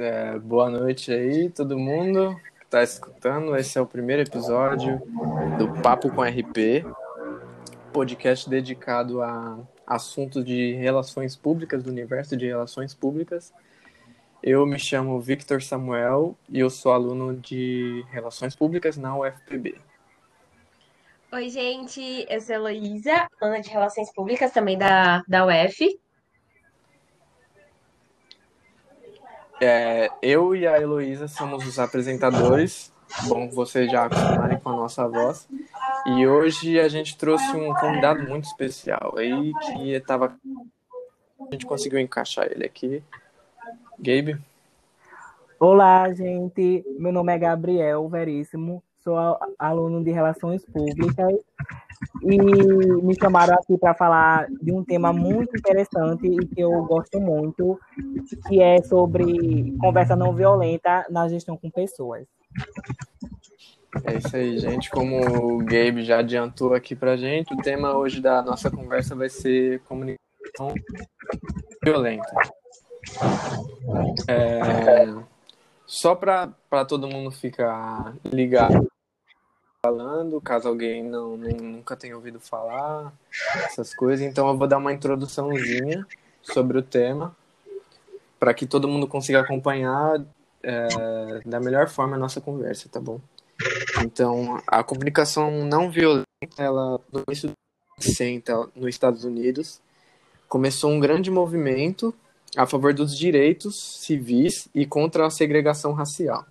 É, boa noite aí, todo mundo que está escutando. Esse é o primeiro episódio do Papo com RP, podcast dedicado a assuntos de relações públicas, do universo de relações públicas. Eu me chamo Victor Samuel e eu sou aluno de Relações Públicas na UFPB. Oi, gente, eu sou a Heloísa, aluna de Relações Públicas também da, da UF. É, eu e a Heloísa somos os apresentadores, bom vocês já acostumarem com a nossa voz. E hoje a gente trouxe um convidado muito especial aí que estava. A gente conseguiu encaixar ele aqui. Gabe? Olá, gente. Meu nome é Gabriel Veríssimo, sou aluno de Relações Públicas e me chamaram aqui para falar de um tema muito interessante e que eu gosto muito, que é sobre conversa não violenta na gestão com pessoas. É isso aí, gente. Como o Gabe já adiantou aqui para gente, o tema hoje da nossa conversa vai ser comunicação violenta. É, só para todo mundo ficar ligado falando, caso alguém não, nunca tenha ouvido falar, essas coisas. Então eu vou dar uma introduçãozinha sobre o tema, para que todo mundo consiga acompanhar é, da melhor forma a nossa conversa, tá bom? Então, a comunicação não violenta, ela no início dos 60 nos Estados Unidos, começou um grande movimento a favor dos direitos civis e contra a segregação racial.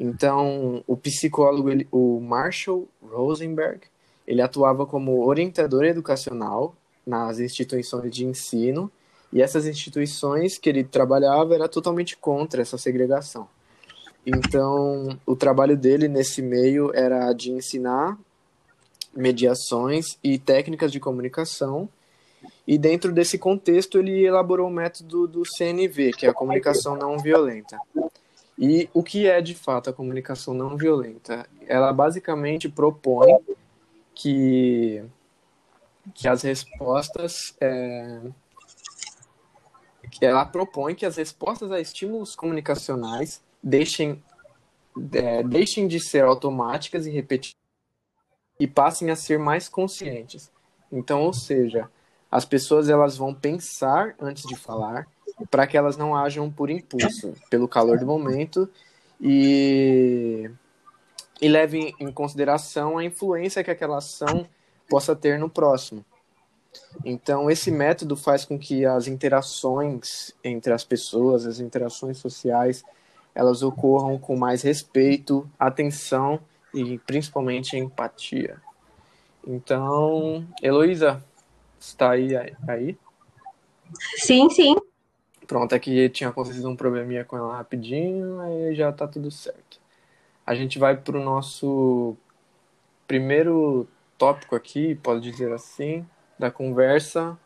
Então, o psicólogo, ele, o Marshall Rosenberg, ele atuava como orientador educacional nas instituições de ensino, e essas instituições que ele trabalhava era totalmente contra essa segregação. Então, o trabalho dele nesse meio era de ensinar mediações e técnicas de comunicação e dentro desse contexto, ele elaborou o método do CNV, que é a comunicação não violenta. E o que é de fato a comunicação não violenta? Ela basicamente propõe que, que as respostas. É, ela propõe que as respostas a estímulos comunicacionais deixem, é, deixem de ser automáticas e repetitivas e passem a ser mais conscientes. Então, ou seja, as pessoas elas vão pensar antes de falar para que elas não ajam por impulso, pelo calor do momento e, e levem em consideração a influência que aquela ação possa ter no próximo. Então, esse método faz com que as interações entre as pessoas, as interações sociais, elas ocorram com mais respeito, atenção e principalmente empatia. Então, Heloísa, está aí, aí? Sim, sim. Pronto, aqui tinha acontecido um probleminha com ela rapidinho, aí já tá tudo certo. A gente vai para o nosso primeiro tópico aqui, pode dizer assim, da conversa,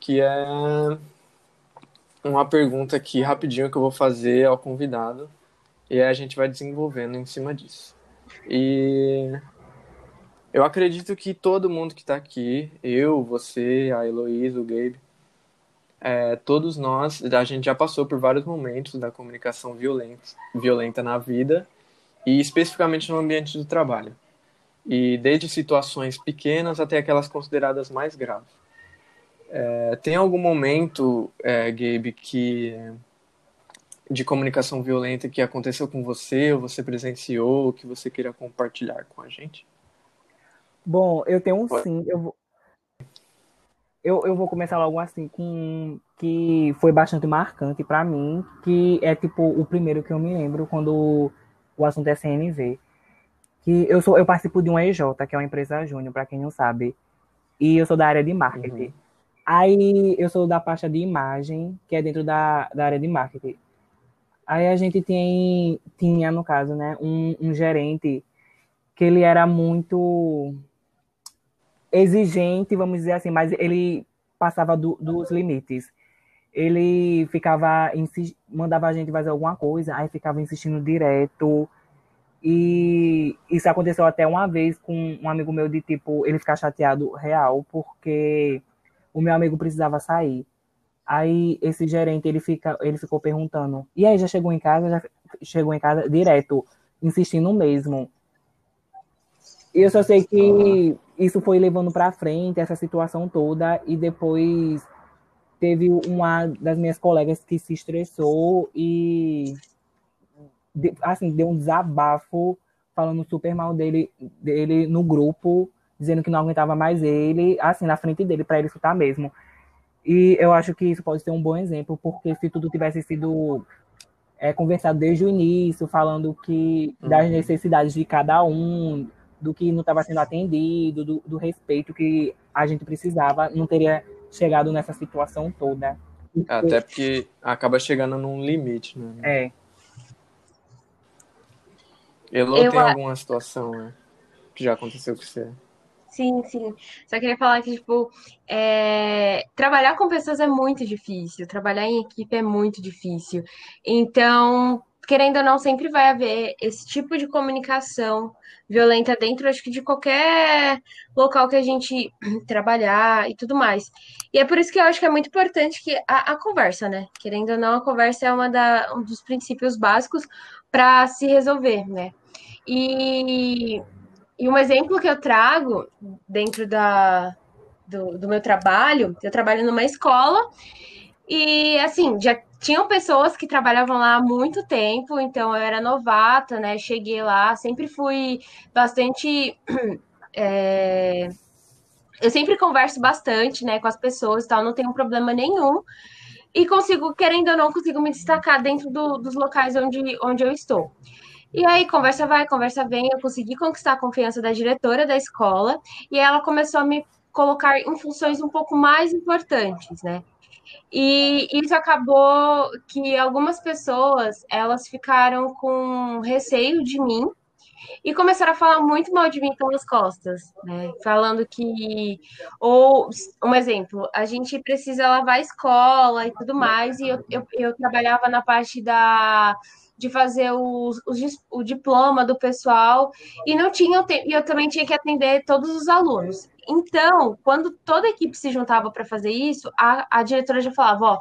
que é uma pergunta aqui rapidinho que eu vou fazer ao convidado e a gente vai desenvolvendo em cima disso. E eu acredito que todo mundo que está aqui, eu, você, a Heloísa, o Gabe, é, todos nós, a gente já passou por vários momentos da comunicação violenta, violenta na vida e especificamente no ambiente do trabalho. E desde situações pequenas até aquelas consideradas mais graves. É, tem algum momento, é, Gabe, que de comunicação violenta que aconteceu com você, ou você presenciou, ou que você queira compartilhar com a gente? Bom, eu tenho um sim. Eu eu, eu vou começar logo assim com que foi bastante marcante para mim, que é tipo o primeiro que eu me lembro quando o assunto é CNV. Que eu sou eu participo de uma EJ, que é uma empresa júnior, para quem não sabe, e eu sou da área de marketing. Uhum. Aí eu sou da pasta de imagem, que é dentro da, da área de marketing. Aí a gente tem, tinha, no caso, né, um, um gerente que ele era muito exigente, vamos dizer assim, mas ele passava do, dos limites. Ele ficava, mandava a gente fazer alguma coisa, aí ficava insistindo direto. E isso aconteceu até uma vez com um amigo meu de tipo, ele ficar chateado real, porque o meu amigo precisava sair. Aí esse gerente ele fica, ele ficou perguntando: "E aí já chegou em casa? Já chegou em casa direto, insistindo mesmo". E eu só sei que isso foi levando para frente essa situação toda e depois teve uma das minhas colegas que se estressou e assim deu um desabafo falando super mal dele dele no grupo dizendo que não aguentava mais ele assim na frente dele para ele escutar mesmo e eu acho que isso pode ser um bom exemplo porque se tudo tivesse sido é, conversado desde o início falando que das uhum. necessidades de cada um do que não estava sendo atendido, do, do, respeito que a gente precisava, não teria chegado nessa situação toda. Até porque acaba chegando num limite, né? É. Elô Eu... tem alguma situação né, que já aconteceu com você? Sim, sim. Só queria falar que, tipo, é... trabalhar com pessoas é muito difícil, trabalhar em equipe é muito difícil. Então, querendo ou não, sempre vai haver esse tipo de comunicação violenta dentro, acho que de qualquer local que a gente trabalhar e tudo mais. E é por isso que eu acho que é muito importante que a, a conversa, né? Querendo ou não, a conversa é uma da, um dos princípios básicos para se resolver, né? E, e um exemplo que eu trago dentro da, do, do meu trabalho, eu trabalho numa escola e assim, já tinham pessoas que trabalhavam lá há muito tempo, então eu era novata, né? Cheguei lá, sempre fui bastante. É... Eu sempre converso bastante, né, com as pessoas e tal, não tenho problema nenhum. E consigo, querendo ou não, consigo me destacar dentro do, dos locais onde, onde eu estou. E aí, conversa vai, conversa vem, eu consegui conquistar a confiança da diretora da escola e ela começou a me colocar em funções um pouco mais importantes, né? E isso acabou que algumas pessoas elas ficaram com receio de mim e começaram a falar muito mal de mim pelas costas, né? Falando que ou um exemplo, a gente precisa lavar a escola e tudo mais, e eu, eu, eu trabalhava na parte da de fazer os, os, o diploma do pessoal e não tinha e eu também tinha que atender todos os alunos. Então, quando toda a equipe se juntava para fazer isso, a, a diretora já falava, ó,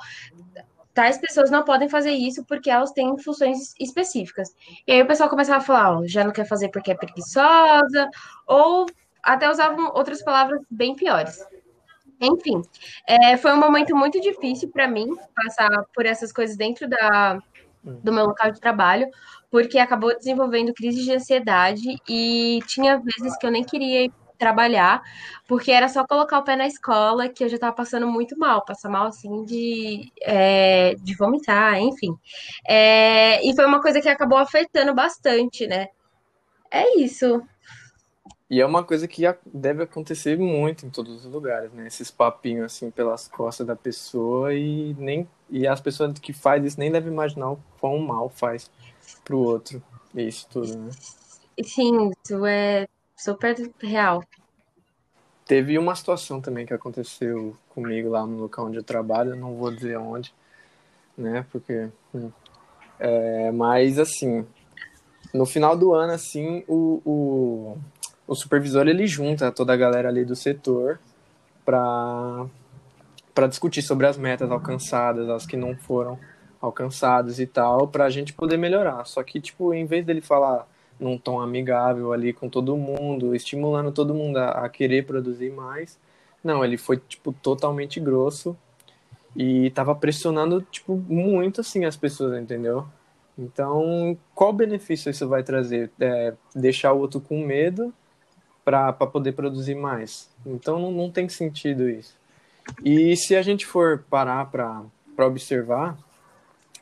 tais pessoas não podem fazer isso porque elas têm funções específicas. E aí o pessoal começava a falar, ó, já não quer fazer porque é preguiçosa, ou até usavam outras palavras bem piores. Enfim, é, foi um momento muito difícil para mim passar por essas coisas dentro da, do meu local de trabalho, porque acabou desenvolvendo crise de ansiedade e tinha vezes que eu nem queria ir trabalhar, porque era só colocar o pé na escola que eu já estava passando muito mal, passar mal assim de, é, de vomitar, enfim. É, e foi uma coisa que acabou afetando bastante, né? É isso. E é uma coisa que deve acontecer muito em todos os lugares, né? Esses papinhos assim pelas costas da pessoa e nem e as pessoas que faz isso nem devem imaginar o quão mal faz pro outro. Isso tudo, né? Sim, isso é super real. Teve uma situação também que aconteceu comigo lá no local onde eu trabalho, não vou dizer onde, né? Porque. Hum, é, mas assim, no final do ano, assim, o, o, o supervisor ele junta toda a galera ali do setor para para discutir sobre as metas alcançadas, as que não foram alcançadas e tal, para a gente poder melhorar. Só que, tipo, em vez dele falar num tom amigável ali com todo mundo, estimulando todo mundo a, a querer produzir mais. Não, ele foi, tipo, totalmente grosso e tava pressionando, tipo, muito, assim, as pessoas, entendeu? Então, qual benefício isso vai trazer? É deixar o outro com medo para poder produzir mais. Então, não, não tem sentido isso. E se a gente for parar para observar,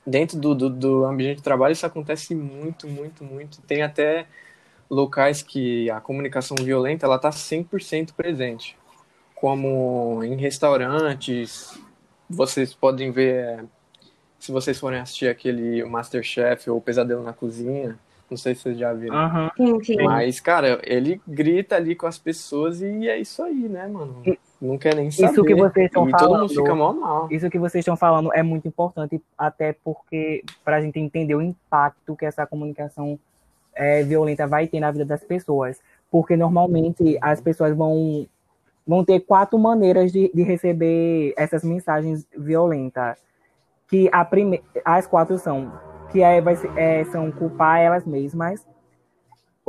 dentro do, do, do, ambiente de trabalho isso acontece muito, muito, muito. Tem até locais que a comunicação violenta ela está 100% presente, como em restaurantes. Vocês podem ver, se vocês forem assistir aquele Masterchef ou Pesadelo na Cozinha, não sei se vocês já viram. Uhum. Mas, cara, ele grita ali com as pessoas e é isso aí, né, mano? Não quer nem saber. Isso que vocês estão e falando. Todo mundo fica mal, mal. Isso que vocês estão falando é muito importante, até porque para a gente entender o impacto que essa comunicação é, violenta vai ter na vida das pessoas. Porque normalmente as pessoas vão vão ter quatro maneiras de, de receber essas mensagens violentas. Que a prime... as quatro são que é, vai é, são culpar elas mesmas,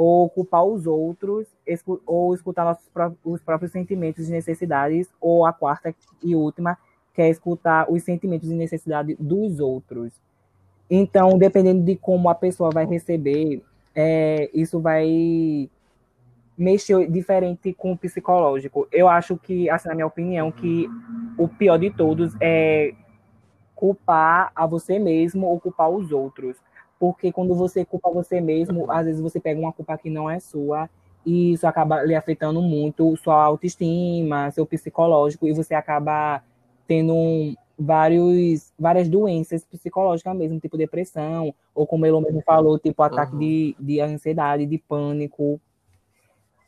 ou culpar os outros, ou escutar nossos os próprios sentimentos e necessidades, ou a quarta e última, que é escutar os sentimentos e necessidades dos outros. Então, dependendo de como a pessoa vai receber, é, isso vai mexer diferente com o psicológico. Eu acho que, assim, na minha opinião, que o pior de todos é culpar a você mesmo ou culpar os outros. Porque quando você culpa você mesmo, às vezes você pega uma culpa que não é sua e isso acaba lhe afetando muito sua autoestima, seu psicológico e você acaba tendo um, vários, várias doenças psicológicas mesmo, tipo depressão, ou como ele mesmo falou, tipo ataque uhum. de, de ansiedade, de pânico.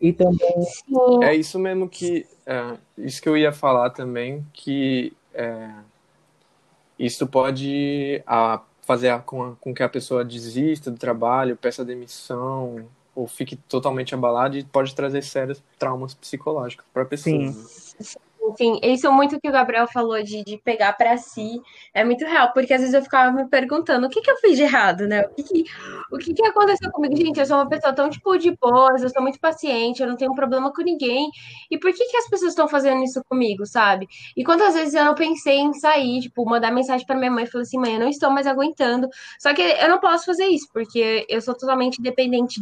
E também. É isso mesmo que. É, isso que eu ia falar também, que é, isso pode a, fazer com, com que a pessoa desista do trabalho, peça demissão, ou fique totalmente abalada e pode trazer sérios traumas psicológicos para a pessoa. Sim. Enfim, isso é muito que o Gabriel falou de, de pegar para si é muito real, porque às vezes eu ficava me perguntando o que, que eu fiz de errado, né? O que, que, o que, que aconteceu comigo? Gente, eu sou uma pessoa tão tipo de boas, eu sou muito paciente, eu não tenho problema com ninguém. E por que, que as pessoas estão fazendo isso comigo, sabe? E quantas vezes eu não pensei em sair, tipo, mandar mensagem para minha mãe e falar assim, mãe, eu não estou mais aguentando. Só que eu não posso fazer isso, porque eu sou totalmente dependente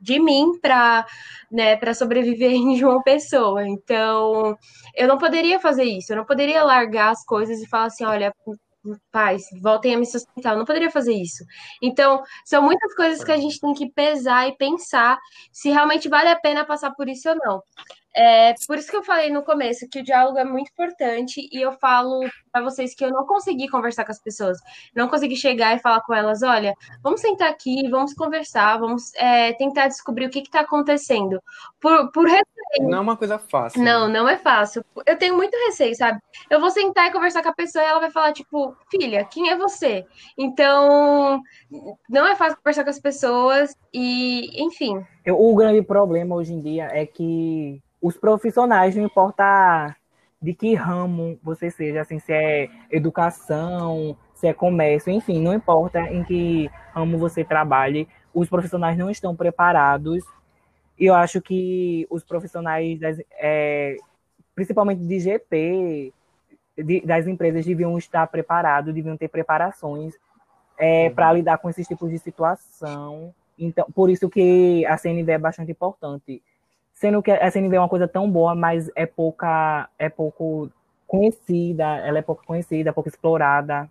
de mim para né, sobreviver em uma pessoa. Então, eu não poderia fazer isso, eu não poderia largar as coisas e falar assim, olha, pais, voltem a me sustentar. Eu não poderia fazer isso. Então, são muitas coisas que a gente tem que pesar e pensar se realmente vale a pena passar por isso ou não. É por isso que eu falei no começo que o diálogo é muito importante e eu falo para vocês que eu não consegui conversar com as pessoas, não consegui chegar e falar com elas, olha, vamos sentar aqui, vamos conversar, vamos é, tentar descobrir o que está acontecendo. Por, por receio. Não é uma coisa fácil. Não, né? não é fácil. Eu tenho muito receio, sabe? Eu vou sentar e conversar com a pessoa e ela vai falar, tipo, filha, quem é você? Então, não é fácil conversar com as pessoas e, enfim. O grande problema hoje em dia é que os profissionais, não importa de que ramo você seja, assim, se é educação, se é comércio, enfim, não importa em que ramo você trabalhe, os profissionais não estão preparados. E eu acho que os profissionais, das, é, principalmente de GP, de, das empresas, deviam estar preparados, deviam ter preparações é, uhum. para lidar com esses tipos de situação. Então, por isso que a CNV é bastante importante sendo que a CNV é uma coisa tão boa, mas é pouca, é pouco conhecida, ela é pouco conhecida, pouco explorada.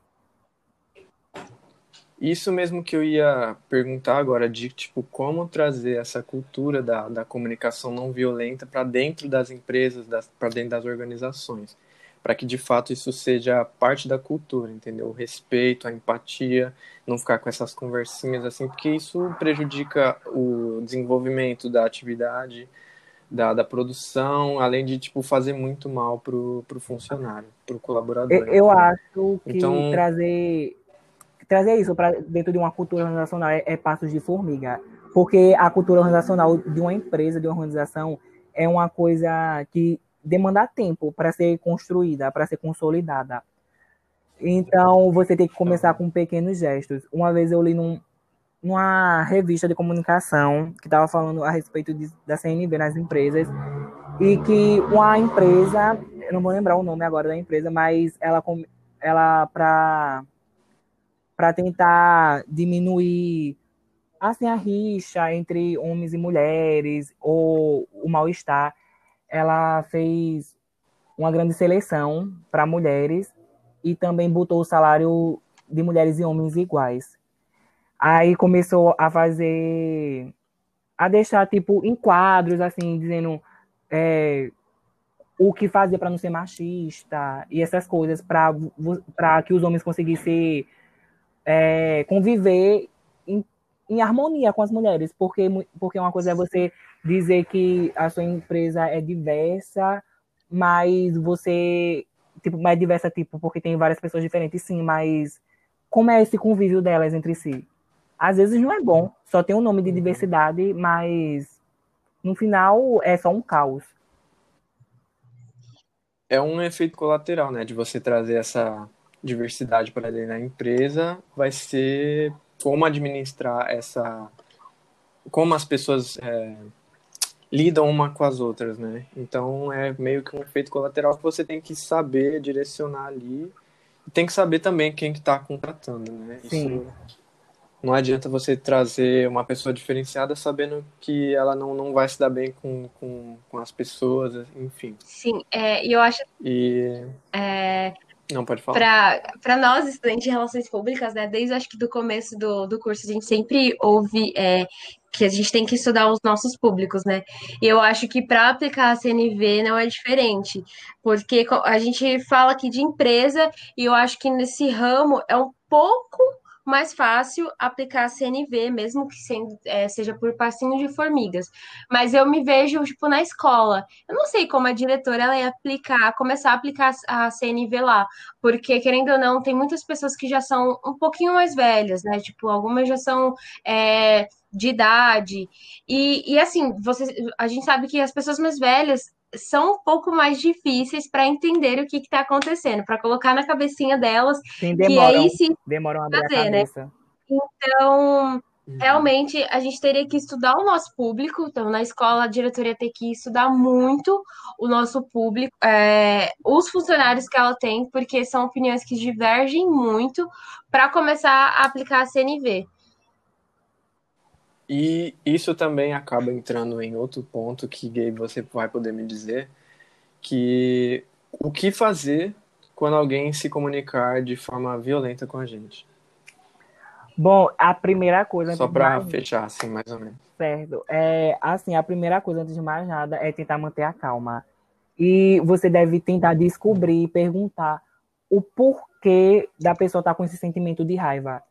Isso mesmo que eu ia perguntar agora, de tipo, como trazer essa cultura da, da comunicação não violenta para dentro das empresas, para dentro das organizações, para que de fato isso seja parte da cultura, entendeu? O respeito, a empatia, não ficar com essas conversinhas assim, porque isso prejudica o desenvolvimento da atividade, da, da produção, além de tipo fazer muito mal pro, pro funcionário, pro colaborador. Eu, eu acho que então... trazer trazer isso para dentro de uma cultura organizacional é, é passos de formiga, porque a cultura organizacional de uma empresa, de uma organização é uma coisa que demanda tempo para ser construída, para ser consolidada. Então, você tem que começar com pequenos gestos. Uma vez eu li num, numa revista de comunicação que estava falando a respeito de, da CNV nas empresas e que uma empresa, eu não vou lembrar o nome agora da empresa, mas ela, ela para para tentar diminuir assim a rixa entre homens e mulheres ou o mal-estar, ela fez uma grande seleção para mulheres e também botou o salário de mulheres e homens iguais. Aí começou a fazer. a deixar, tipo, em quadros, assim, dizendo é, o que fazer para não ser machista e essas coisas, para que os homens conseguissem é, conviver em, em, harmonia com as mulheres. Porque, porque uma coisa é você dizer que a sua empresa é diversa, mas você. Tipo, mais diversa, tipo, porque tem várias pessoas diferentes, sim, mas como é esse convívio delas entre si? Às vezes não é bom, só tem um nome de uhum. diversidade, mas no final é só um caos. é um efeito colateral, né? De você trazer essa diversidade para dentro da empresa, vai ser como administrar essa. Como as pessoas é, lidam uma com as outras, né? Então é meio que um efeito colateral que você tem que saber direcionar ali. E tem que saber também quem que está contratando, né? Sim. Isso não adianta você trazer uma pessoa diferenciada sabendo que ela não, não vai se dar bem com, com, com as pessoas, enfim. Sim, é, e eu acho. E. É, não, pode falar. Para nós, estudantes de Relações Públicas, né, desde acho que do começo do, do curso, a gente sempre ouve é, que a gente tem que estudar os nossos públicos, né? E eu acho que para aplicar a CNV não é diferente, porque a gente fala aqui de empresa e eu acho que nesse ramo é um pouco mais fácil aplicar a CNV, mesmo que sendo, é, seja por passinho de formigas. Mas eu me vejo, tipo, na escola. Eu não sei como a diretora ela ia aplicar, começar a aplicar a CNV lá. Porque, querendo ou não, tem muitas pessoas que já são um pouquinho mais velhas, né? Tipo, algumas já são. É, de idade. E, e assim, você, a gente sabe que as pessoas mais velhas são um pouco mais difíceis para entender o que está acontecendo, para colocar na cabecinha delas Sim, demoram, que aí se demoram a abrir fazer, a né? cabeça. Né? Então, uhum. realmente, a gente teria que estudar o nosso público. Então, na escola, a diretoria tem que estudar muito o nosso público, é, os funcionários que ela tem, porque são opiniões que divergem muito para começar a aplicar a CNV. E isso também acaba entrando em outro ponto que Gabe você vai poder me dizer, que o que fazer quando alguém se comunicar de forma violenta com a gente. Bom, a primeira coisa. Só para fechar, assim, mais ou menos. Certo. É, assim, a primeira coisa, antes de mais nada, é tentar manter a calma. E você deve tentar descobrir, perguntar o porquê da pessoa estar tá com esse sentimento de raiva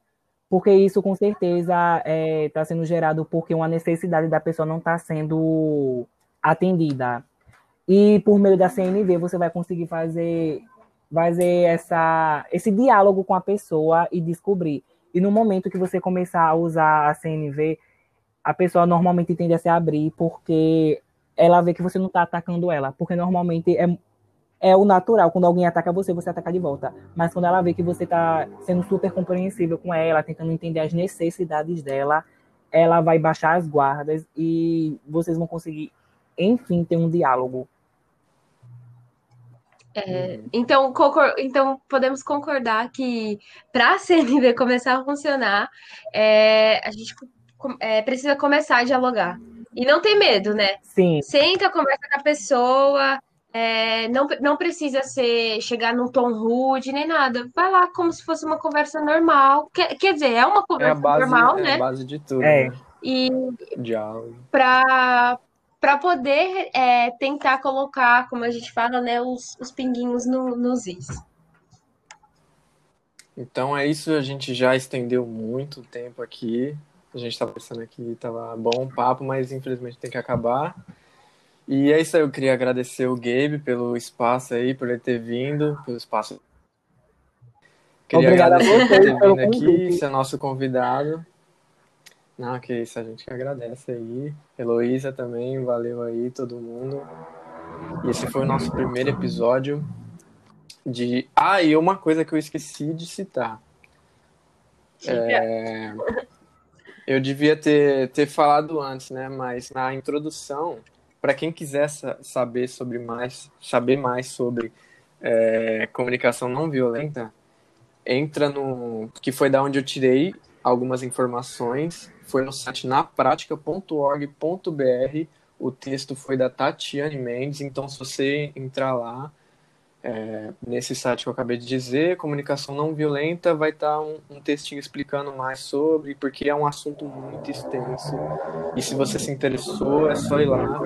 porque isso com certeza está é, tá sendo gerado porque uma necessidade da pessoa não está sendo atendida. E por meio da CNV você vai conseguir fazer, fazer essa, esse diálogo com a pessoa e descobrir. E no momento que você começar a usar a CNV, a pessoa normalmente tende a se abrir porque ela vê que você não está atacando ela. Porque normalmente é é o natural. Quando alguém ataca você, você ataca de volta. Mas quando ela vê que você está sendo super compreensível com ela, tentando entender as necessidades dela, ela vai baixar as guardas e vocês vão conseguir, enfim, ter um diálogo. É, então, então, podemos concordar que para a CNV começar a funcionar, é, a gente é, precisa começar a dialogar. E não ter medo, né? Sim. Senta, conversa com a pessoa, é, não, não precisa ser chegar num tom rude nem nada. Vai lá como se fosse uma conversa normal. Quer, quer dizer, é uma conversa é base, normal, é né? É a base de tudo. É. Né? E. Para para poder é, tentar colocar, como a gente fala, né, os, os pinguinhos no, nos is. Então é isso, a gente já estendeu muito tempo aqui. A gente estava pensando aqui, estava bom o papo, mas infelizmente tem que acabar. E é isso aí, eu queria agradecer o Gabe pelo espaço aí, por ele ter vindo, pelo espaço. Queria Obrigado agradecer a você por ter vindo aqui, ser nosso convidado. Não, que isso, a gente que agradece aí. Heloísa também, valeu aí todo mundo. E esse foi o nosso primeiro episódio de. Ah, e uma coisa que eu esqueci de citar. É... Eu devia ter, ter falado antes, né? Mas na introdução para quem quiser saber sobre mais, saber mais sobre é, comunicação não violenta, entra no que foi da onde eu tirei algumas informações, foi no site napratica.org.br. O texto foi da Tatiane Mendes, então se você entrar lá, é, nesse site que eu acabei de dizer, comunicação não violenta, vai estar tá um, um, textinho explicando mais sobre, porque é um assunto muito extenso. E se você se interessou, é só ir lá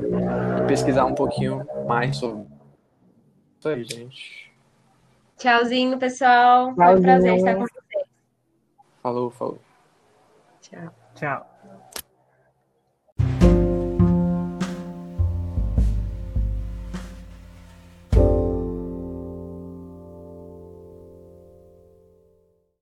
e pesquisar um pouquinho mais sobre. Isso aí, gente. Tchauzinho, pessoal. Foi um prazer estar com vocês. Falou, falou. Tchau. Tchau.